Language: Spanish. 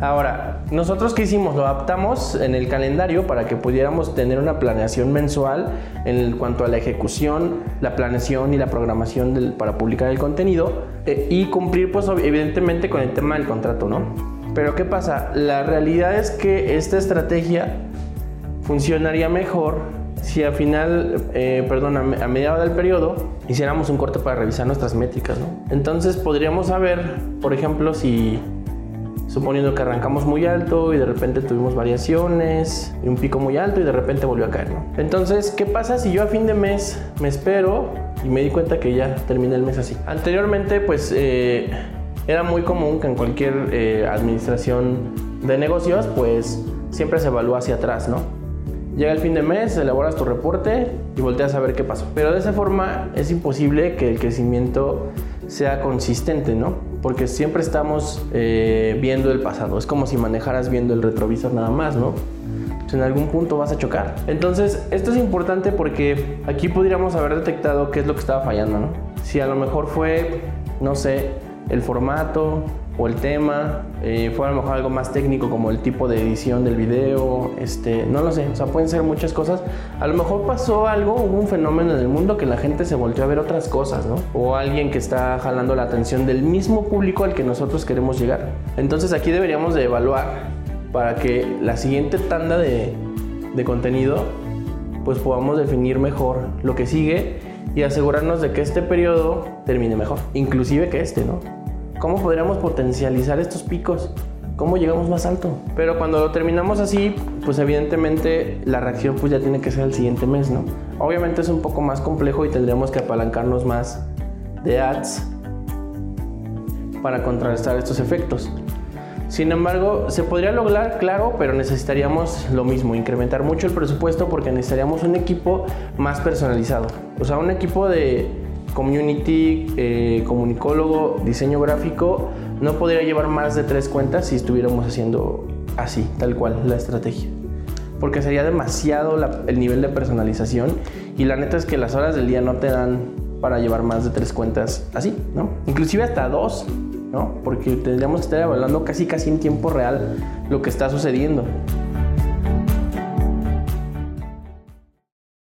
Ahora, nosotros qué hicimos? Lo adaptamos en el calendario para que pudiéramos tener una planeación mensual en cuanto a la ejecución, la planeación y la programación para publicar el contenido eh, y cumplir pues evidentemente con el tema del contrato, ¿no? Pero ¿qué pasa? La realidad es que esta estrategia funcionaría mejor si al final, eh, perdón, a, mediado del periodo hiciéramos un corte para revisar nuestras métricas, ¿no? Entonces podríamos saber, por ejemplo, si suponiendo que arrancamos muy alto y de repente tuvimos variaciones y un pico muy alto y de repente volvió a caer, ¿no? Entonces, ¿qué pasa si yo a fin de mes me espero y me di cuenta que ya terminé el mes así? Anteriormente, pues eh, era muy común que en cualquier eh, administración de negocios, pues siempre se evalúa hacia atrás, ¿no? Llega el fin de mes, elaboras tu reporte y volteas a ver qué pasó. Pero de esa forma es imposible que el crecimiento sea consistente, ¿no? Porque siempre estamos eh, viendo el pasado. Es como si manejaras viendo el retrovisor nada más, ¿no? Pues en algún punto vas a chocar. Entonces, esto es importante porque aquí podríamos haber detectado qué es lo que estaba fallando, ¿no? Si a lo mejor fue, no sé, el formato, o el tema, eh, fue a lo mejor algo más técnico como el tipo de edición del video, este, no lo sé, o sea, pueden ser muchas cosas. A lo mejor pasó algo, hubo un fenómeno en el mundo que la gente se volvió a ver otras cosas, ¿no? O alguien que está jalando la atención del mismo público al que nosotros queremos llegar. Entonces aquí deberíamos de evaluar para que la siguiente tanda de, de contenido pues podamos definir mejor lo que sigue y asegurarnos de que este periodo termine mejor, inclusive que este, ¿no? ¿Cómo podríamos potencializar estos picos? ¿Cómo llegamos más alto? Pero cuando lo terminamos así, pues evidentemente la reacción pues ya tiene que ser el siguiente mes, ¿no? Obviamente es un poco más complejo y tendríamos que apalancarnos más de ads para contrarrestar estos efectos. Sin embargo, se podría lograr, claro, pero necesitaríamos lo mismo, incrementar mucho el presupuesto porque necesitaríamos un equipo más personalizado. O sea, un equipo de community, eh, comunicólogo, diseño gráfico, no podría llevar más de tres cuentas si estuviéramos haciendo así, tal cual, la estrategia. Porque sería demasiado el nivel de personalización y la neta es que las horas del día no te dan para llevar más de tres cuentas así, ¿no? Inclusive hasta dos, ¿no? Porque tendríamos que estar evaluando casi casi en tiempo real lo que está sucediendo.